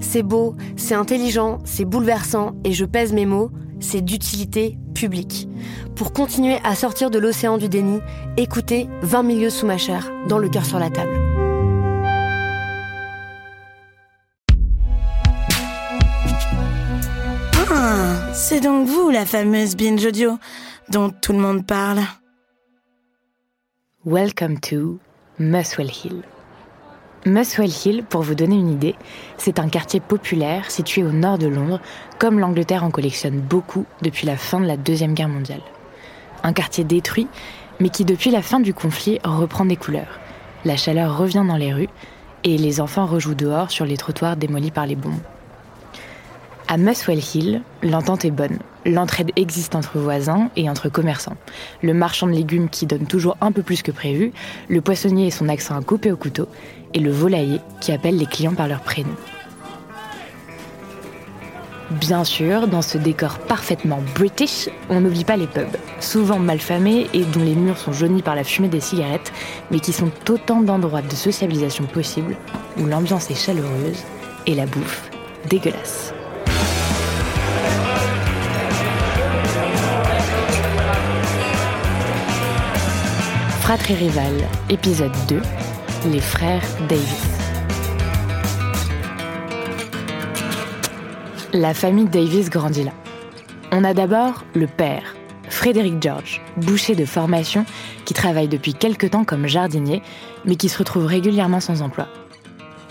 C'est beau, c'est intelligent, c'est bouleversant, et je pèse mes mots, c'est d'utilité publique. Pour continuer à sortir de l'océan du déni, écoutez 20 milieux sous ma chair, dans le cœur sur la table. Ah, c'est donc vous la fameuse binge audio dont tout le monde parle. Welcome to Muswell Hill. Muswell Hill, pour vous donner une idée, c'est un quartier populaire situé au nord de Londres, comme l'Angleterre en collectionne beaucoup depuis la fin de la Deuxième Guerre mondiale. Un quartier détruit, mais qui depuis la fin du conflit reprend des couleurs. La chaleur revient dans les rues et les enfants rejouent dehors sur les trottoirs démolis par les bombes. À Muswell Hill, l'entente est bonne. L'entraide existe entre voisins et entre commerçants. Le marchand de légumes qui donne toujours un peu plus que prévu, le poissonnier et son accent à couper au couteau, et le volailler qui appelle les clients par leur prénom. Bien sûr, dans ce décor parfaitement british, on n'oublie pas les pubs, souvent malfamés et dont les murs sont jaunis par la fumée des cigarettes, mais qui sont autant d'endroits de socialisation possibles où l'ambiance est chaleureuse et la bouffe dégueulasse. Fratrie Rival, épisode 2, les frères Davis. La famille Davis grandit là. On a d'abord le père, Frédéric George, boucher de formation, qui travaille depuis quelque temps comme jardinier, mais qui se retrouve régulièrement sans emploi.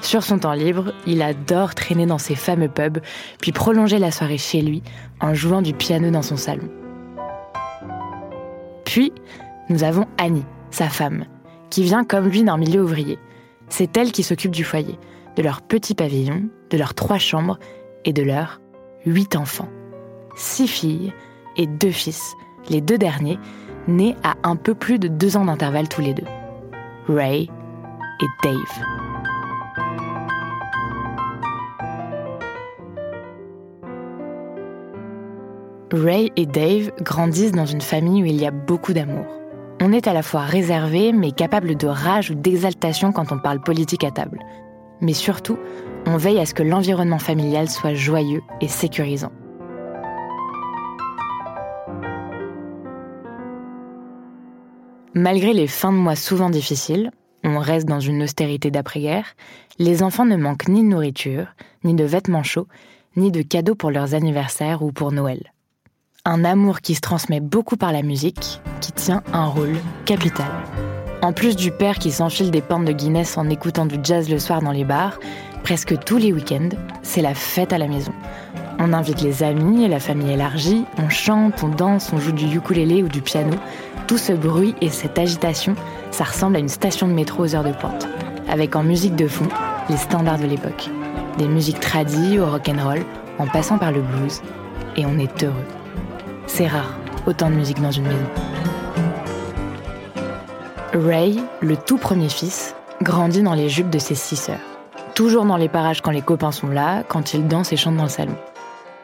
Sur son temps libre, il adore traîner dans ses fameux pubs, puis prolonger la soirée chez lui en jouant du piano dans son salon. Puis, nous avons Annie, sa femme, qui vient comme lui d'un milieu ouvrier. C'est elle qui s'occupe du foyer, de leur petit pavillon, de leurs trois chambres et de leurs huit enfants. Six filles et deux fils, les deux derniers, nés à un peu plus de deux ans d'intervalle tous les deux. Ray et Dave. Ray et Dave grandissent dans une famille où il y a beaucoup d'amour. On est à la fois réservé, mais capable de rage ou d'exaltation quand on parle politique à table. Mais surtout, on veille à ce que l'environnement familial soit joyeux et sécurisant. Malgré les fins de mois souvent difficiles, on reste dans une austérité d'après-guerre, les enfants ne manquent ni de nourriture, ni de vêtements chauds, ni de cadeaux pour leurs anniversaires ou pour Noël. Un amour qui se transmet beaucoup par la musique, qui tient un rôle capital. En plus du père qui s'enfile des pentes de Guinness en écoutant du jazz le soir dans les bars, presque tous les week-ends, c'est la fête à la maison. On invite les amis et la famille élargie, on chante, on danse, on joue du ukulélé ou du piano. Tout ce bruit et cette agitation, ça ressemble à une station de métro aux heures de pointe, avec en musique de fond les standards de l'époque. Des musiques tradies au rock'n'roll, en passant par le blues, et on est heureux. C'est rare, autant de musique dans une maison. Ray, le tout premier fils, grandit dans les jupes de ses six sœurs. Toujours dans les parages quand les copains sont là, quand il danse et chante dans le salon.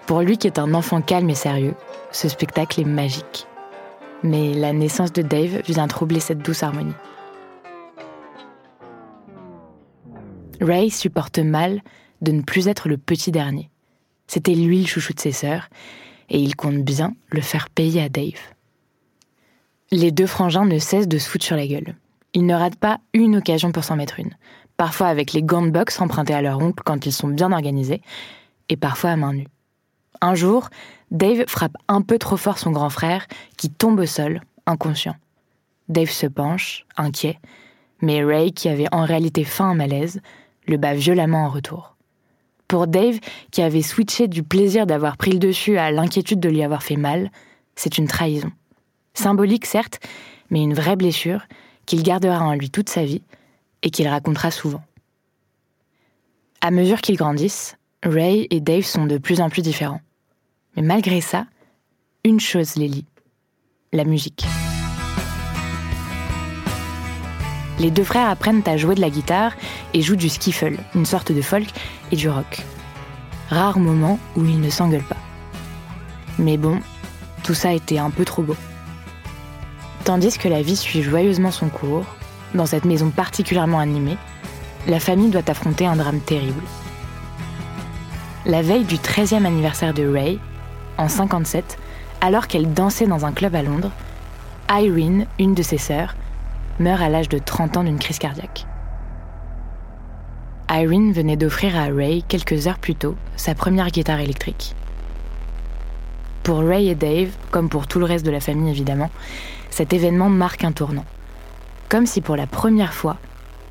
Pour lui qui est un enfant calme et sérieux, ce spectacle est magique. Mais la naissance de Dave vient troubler cette douce harmonie. Ray supporte mal de ne plus être le petit dernier. C'était lui le chouchou de ses sœurs, et il compte bien le faire payer à Dave. Les deux frangins ne cessent de se foutre sur la gueule. Ils ne ratent pas une occasion pour s'en mettre une. parfois avec les gants de boxe empruntés à leur oncle quand ils sont bien organisés, et parfois à main nue. Un jour, Dave frappe un peu trop fort son grand frère, qui tombe au sol, inconscient. Dave se penche, inquiet, mais Ray, qui avait en réalité faim un malaise, le bat violemment en retour. Pour Dave, qui avait switché du plaisir d'avoir pris le dessus à l'inquiétude de lui avoir fait mal, c'est une trahison. Symbolique, certes, mais une vraie blessure qu'il gardera en lui toute sa vie et qu'il racontera souvent. À mesure qu'ils grandissent, Ray et Dave sont de plus en plus différents. Mais malgré ça, une chose les lie, la musique. Les deux frères apprennent à jouer de la guitare et jouent du skiffle, une sorte de folk, et du rock. Rare moment où ils ne s'engueulent pas. Mais bon, tout ça était un peu trop beau. Tandis que la vie suit joyeusement son cours, dans cette maison particulièrement animée, la famille doit affronter un drame terrible. La veille du 13e anniversaire de Ray, en 57, alors qu'elle dansait dans un club à Londres, Irene, une de ses sœurs, meurt à l'âge de 30 ans d'une crise cardiaque. Irene venait d'offrir à Ray, quelques heures plus tôt, sa première guitare électrique. Pour Ray et Dave, comme pour tout le reste de la famille évidemment, cet événement marque un tournant. Comme si pour la première fois,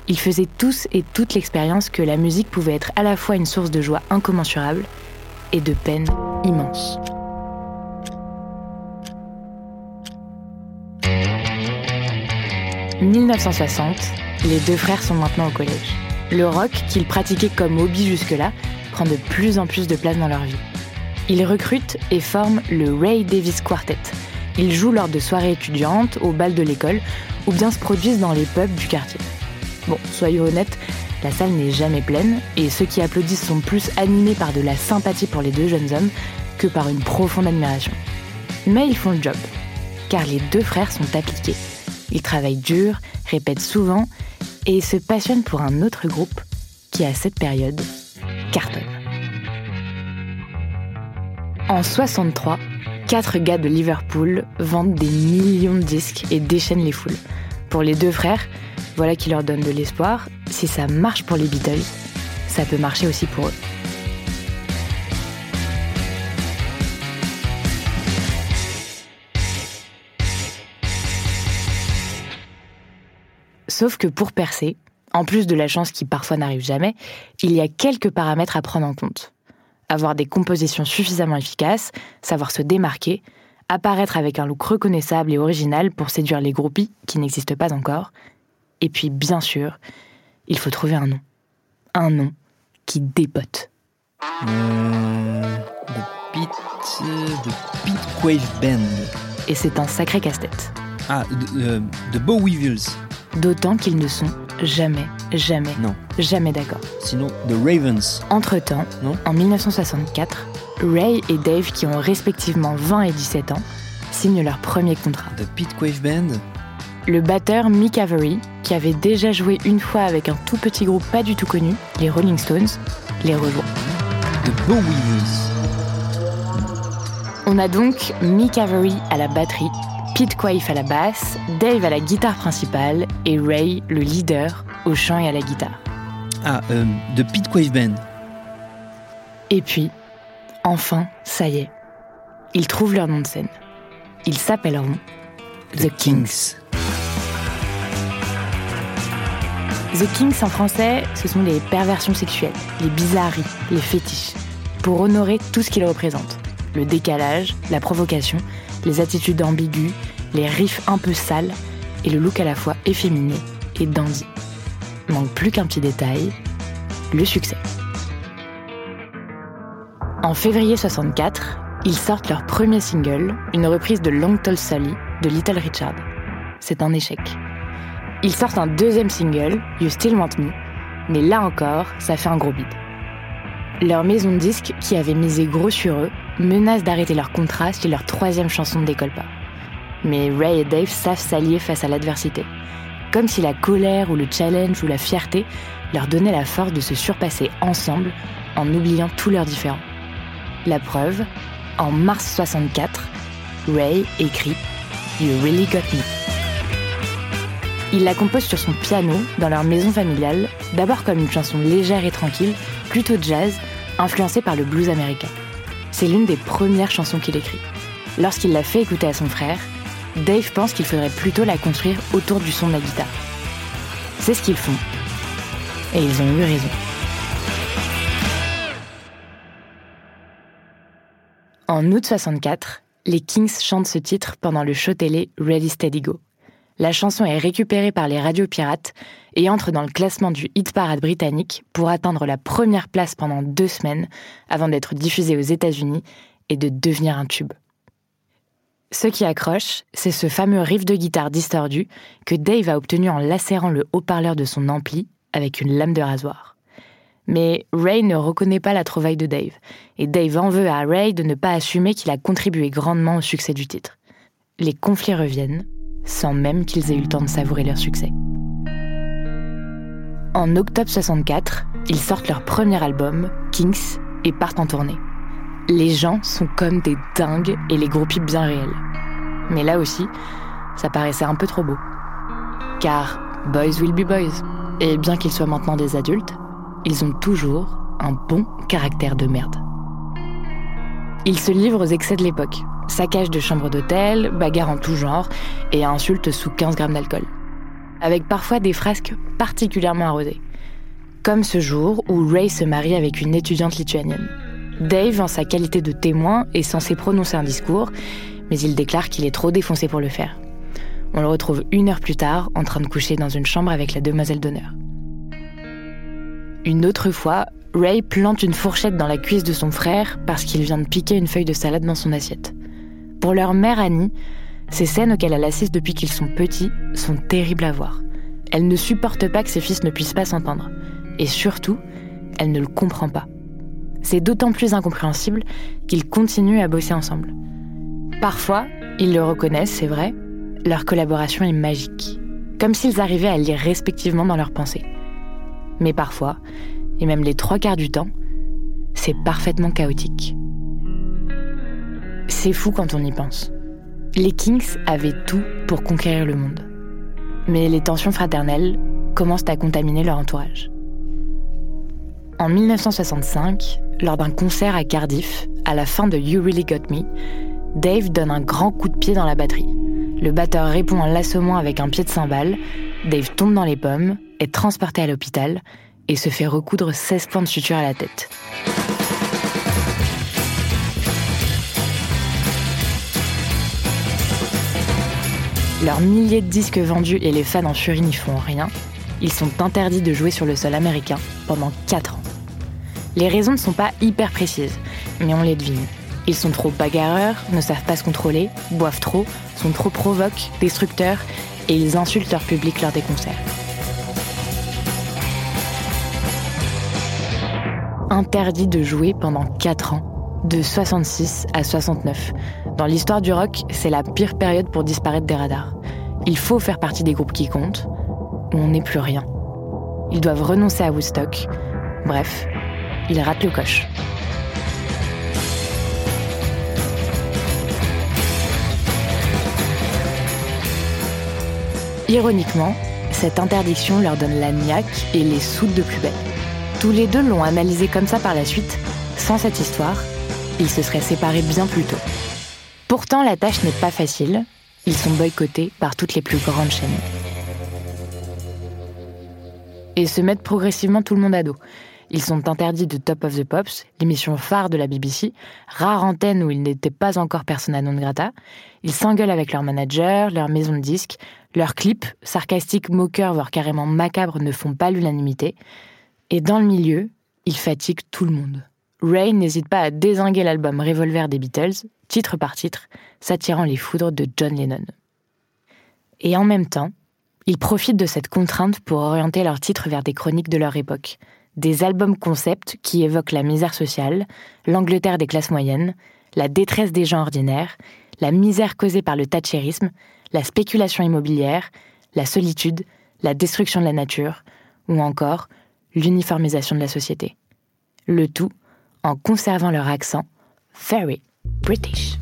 ils faisaient tous et toute l'expérience que la musique pouvait être à la fois une source de joie incommensurable et de peine immense. « 1960, les deux frères sont maintenant au collège. Le rock, qu'ils pratiquaient comme hobby jusque-là, prend de plus en plus de place dans leur vie. Ils recrutent et forment le Ray Davis Quartet. Ils jouent lors de soirées étudiantes, au bal de l'école, ou bien se produisent dans les pubs du quartier. Bon, soyons honnêtes, la salle n'est jamais pleine, et ceux qui applaudissent sont plus animés par de la sympathie pour les deux jeunes hommes que par une profonde admiration. Mais ils font le job, car les deux frères sont appliqués. Ils travaillent dur, répètent souvent, et se passionnent pour un autre groupe qui, à cette période, cartonne. En 63, quatre gars de Liverpool vendent des millions de disques et déchaînent les foules. Pour les deux frères, voilà qui leur donne de l'espoir. Si ça marche pour les Beatles, ça peut marcher aussi pour eux. Sauf que pour percer, en plus de la chance qui parfois n'arrive jamais, il y a quelques paramètres à prendre en compte. Avoir des compositions suffisamment efficaces, savoir se démarquer, apparaître avec un look reconnaissable et original pour séduire les groupies qui n'existent pas encore, et puis, bien sûr, il faut trouver un nom. Un nom qui dépote. Euh, the Pit, the Pit Wave Band. Et c'est un sacré casse-tête. Ah, The, euh, the Bow Weevils. D'autant qu'ils ne sont jamais, jamais, Non. jamais d'accord. Sinon, The Ravens. Entre-temps, en 1964, Ray et Dave, qui ont respectivement 20 et 17 ans, signent leur premier contrat. The Pit Wave Band. Le batteur Mick Avery, qui avait déjà joué une fois avec un tout petit groupe pas du tout connu, les Rolling Stones, les rejoint. The. On a donc Mick Avery à la batterie, Pete Quaife à la basse, Dave à la guitare principale et Ray, le leader, au chant et à la guitare. Ah, euh, The Pit Wave Band. Et puis, enfin, ça y est, ils trouvent leur nom de scène. Ils s'appelleront The Kings. The Kings en français, ce sont les perversions sexuelles, les bizarreries, les fétiches, pour honorer tout ce qu'ils représentent. Le décalage, la provocation, les attitudes ambiguës, les riffs un peu sales et le look à la fois efféminé et dandy. Manque plus qu'un petit détail, le succès. En février 64, ils sortent leur premier single, une reprise de Long Tall Sally de Little Richard. C'est un échec. Ils sortent un deuxième single, You Still Want Me, mais là encore, ça fait un gros bide. Leur maison de disques, qui avait misé gros sur eux, menace d'arrêter leur contrat si leur troisième chanson ne décolle pas. Mais Ray et Dave savent s'allier face à l'adversité. Comme si la colère ou le challenge ou la fierté leur donnaient la force de se surpasser ensemble en oubliant tous leurs différends. La preuve, en mars 64, Ray écrit You Really Got Me. Il la compose sur son piano dans leur maison familiale D'abord comme une chanson légère et tranquille, plutôt jazz, influencée par le blues américain. C'est l'une des premières chansons qu'il écrit. Lorsqu'il l'a fait écouter à son frère, Dave pense qu'il faudrait plutôt la construire autour du son de la guitare. C'est ce qu'ils font. Et ils ont eu raison. En août 64, les Kings chantent ce titre pendant le show télé Ready Steady Go. La chanson est récupérée par les radios pirates et entre dans le classement du hit parade britannique pour atteindre la première place pendant deux semaines avant d'être diffusée aux États-Unis et de devenir un tube. Ce qui accroche, c'est ce fameux riff de guitare distordu que Dave a obtenu en lacérant le haut-parleur de son ampli avec une lame de rasoir. Mais Ray ne reconnaît pas la trouvaille de Dave, et Dave en veut à Ray de ne pas assumer qu'il a contribué grandement au succès du titre. Les conflits reviennent, sans même qu'ils aient eu le temps de savourer leur succès. En octobre 64, ils sortent leur premier album, Kings, et partent en tournée. Les gens sont comme des dingues et les groupies bien réels. Mais là aussi, ça paraissait un peu trop beau. Car boys will be boys. Et bien qu'ils soient maintenant des adultes, ils ont toujours un bon caractère de merde. Ils se livrent aux excès de l'époque. Saccage de chambres d'hôtel, bagarres en tout genre et insultes sous 15 grammes d'alcool. Avec parfois des frasques particulièrement arrosées. Comme ce jour où Ray se marie avec une étudiante lituanienne. Dave, en sa qualité de témoin, est censé prononcer un discours, mais il déclare qu'il est trop défoncé pour le faire. On le retrouve une heure plus tard en train de coucher dans une chambre avec la demoiselle d'honneur. Une autre fois, Ray plante une fourchette dans la cuisse de son frère parce qu'il vient de piquer une feuille de salade dans son assiette. Pour leur mère Annie, ces scènes auxquelles elle assiste depuis qu'ils sont petits sont terribles à voir. Elle ne supporte pas que ses fils ne puissent pas s'entendre. Et surtout, elle ne le comprend pas. C'est d'autant plus incompréhensible qu'ils continuent à bosser ensemble. Parfois, ils le reconnaissent, c'est vrai, leur collaboration est magique, comme s'ils arrivaient à lire respectivement dans leurs pensées. Mais parfois, et même les trois quarts du temps, c'est parfaitement chaotique. C'est fou quand on y pense. Les Kings avaient tout pour conquérir le monde. Mais les tensions fraternelles commencent à contaminer leur entourage. En 1965, lors d'un concert à Cardiff, à la fin de You Really Got Me, Dave donne un grand coup de pied dans la batterie. Le batteur répond en l'assommant avec un pied de cymbale. Dave tombe dans les pommes, est transporté à l'hôpital et se fait recoudre 16 points de suture à la tête. Leurs milliers de disques vendus et les fans en furie n'y font rien. Ils sont interdits de jouer sur le sol américain pendant 4 ans. Les raisons ne sont pas hyper précises, mais on les devine. Ils sont trop bagarreurs, ne savent pas se contrôler, boivent trop, sont trop provoques, destructeurs, et ils insultent leur public lors des concerts. Interdit de jouer pendant 4 ans, de 66 à 69. Dans l'histoire du rock, c'est la pire période pour disparaître des radars. Il faut faire partie des groupes qui comptent, ou on n'est plus rien. Ils doivent renoncer à Woodstock. Bref, ils ratent le coche. Ironiquement, cette interdiction leur donne la niaque et les soude de plus belle. Tous les deux l'ont analysé comme ça par la suite. Sans cette histoire, ils se seraient séparés bien plus tôt. Pourtant, la tâche n'est pas facile. Ils sont boycottés par toutes les plus grandes chaînes. Et se mettent progressivement tout le monde à dos. Ils sont interdits de Top of the Pops, l'émission phare de la BBC, rare antenne où ils n'étaient pas encore persona non grata. Ils s'engueulent avec leur manager, leur maison de disques. Leurs clips, sarcastiques, moqueurs, voire carrément macabres, ne font pas l'unanimité. Et dans le milieu, ils fatiguent tout le monde. Ray n'hésite pas à désinguer l'album Revolver des Beatles, titre par titre, s'attirant les foudres de John Lennon. Et en même temps, ils profitent de cette contrainte pour orienter leurs titres vers des chroniques de leur époque, des albums concept qui évoquent la misère sociale, l'Angleterre des classes moyennes, la détresse des gens ordinaires, la misère causée par le thatchérisme, la spéculation immobilière, la solitude, la destruction de la nature, ou encore l'uniformisation de la société. Le tout en conservant leur accent very British.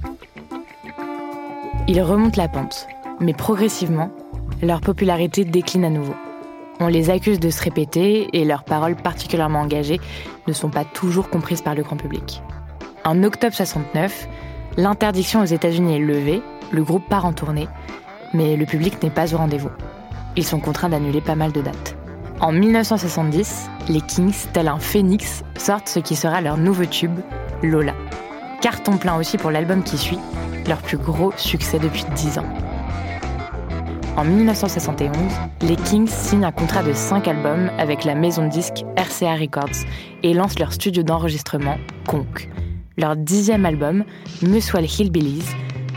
Ils remontent la pente, mais progressivement, leur popularité décline à nouveau. On les accuse de se répéter et leurs paroles particulièrement engagées ne sont pas toujours comprises par le grand public. En octobre 69, l'interdiction aux États-Unis est levée, le groupe part en tournée, mais le public n'est pas au rendez-vous. Ils sont contraints d'annuler pas mal de dates. En 1970, les Kings, tel un phénix, sortent ce qui sera leur nouveau tube, Lola. Carton plein aussi pour l'album qui suit, leur plus gros succès depuis 10 ans. En 1971, les Kings signent un contrat de 5 albums avec la maison de disques RCA Records et lancent leur studio d'enregistrement, Conk. Leur dixième album, Muswell Hillbillies,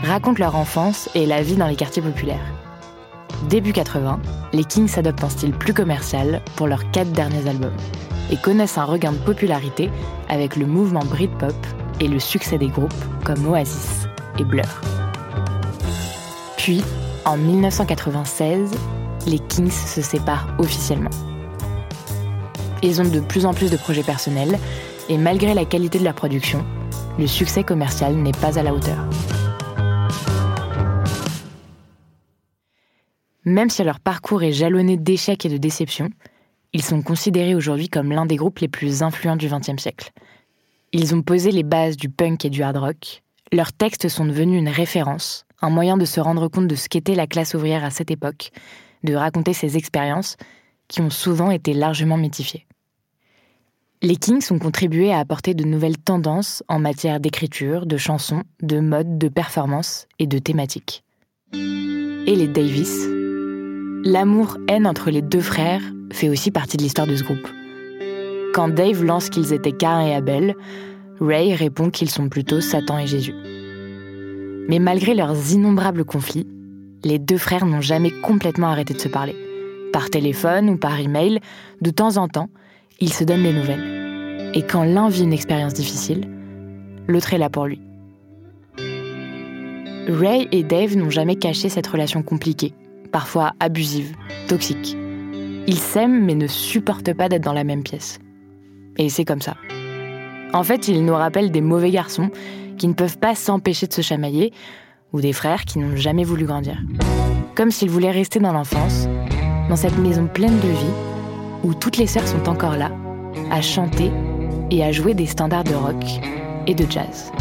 raconte leur enfance et la vie dans les quartiers populaires. Début 80, les Kings adoptent un style plus commercial pour leurs quatre derniers albums et connaissent un regain de popularité avec le mouvement Britpop et le succès des groupes comme Oasis et Blur. Puis, en 1996, les Kings se séparent officiellement. Ils ont de plus en plus de projets personnels et malgré la qualité de leur production, le succès commercial n'est pas à la hauteur. Même si leur parcours est jalonné d'échecs et de déceptions, ils sont considérés aujourd'hui comme l'un des groupes les plus influents du XXe siècle. Ils ont posé les bases du punk et du hard rock. Leurs textes sont devenus une référence, un moyen de se rendre compte de ce qu'était la classe ouvrière à cette époque, de raconter ses expériences qui ont souvent été largement mythifiées. Les Kings ont contribué à apporter de nouvelles tendances en matière d'écriture, de chansons, de mode, de performance et de thématiques. Et les Davis, L'amour-haine entre les deux frères fait aussi partie de l'histoire de ce groupe. Quand Dave lance qu'ils étaient Cain et Abel, Ray répond qu'ils sont plutôt Satan et Jésus. Mais malgré leurs innombrables conflits, les deux frères n'ont jamais complètement arrêté de se parler. Par téléphone ou par email, de temps en temps, ils se donnent des nouvelles. Et quand l'un vit une expérience difficile, l'autre est là pour lui. Ray et Dave n'ont jamais caché cette relation compliquée, parfois abusive, toxique. Ils s'aiment mais ne supportent pas d'être dans la même pièce. Et c'est comme ça. En fait, ils nous rappellent des mauvais garçons qui ne peuvent pas s'empêcher de se chamailler, ou des frères qui n'ont jamais voulu grandir. Comme s'ils voulaient rester dans l'enfance, dans cette maison pleine de vie, où toutes les sœurs sont encore là, à chanter et à jouer des standards de rock et de jazz.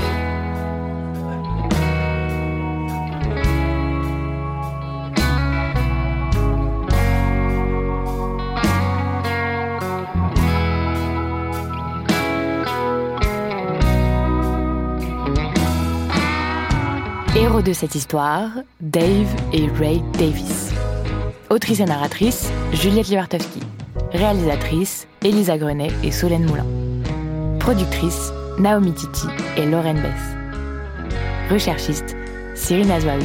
De cette histoire, Dave et Ray Davis. Autrice et narratrice, Juliette Libartowski. Réalisatrice, Elisa Grenet et Solène Moulin. Productrice, Naomi Titi et Lorraine Bess. Recherchiste, Cyril Azwaoui.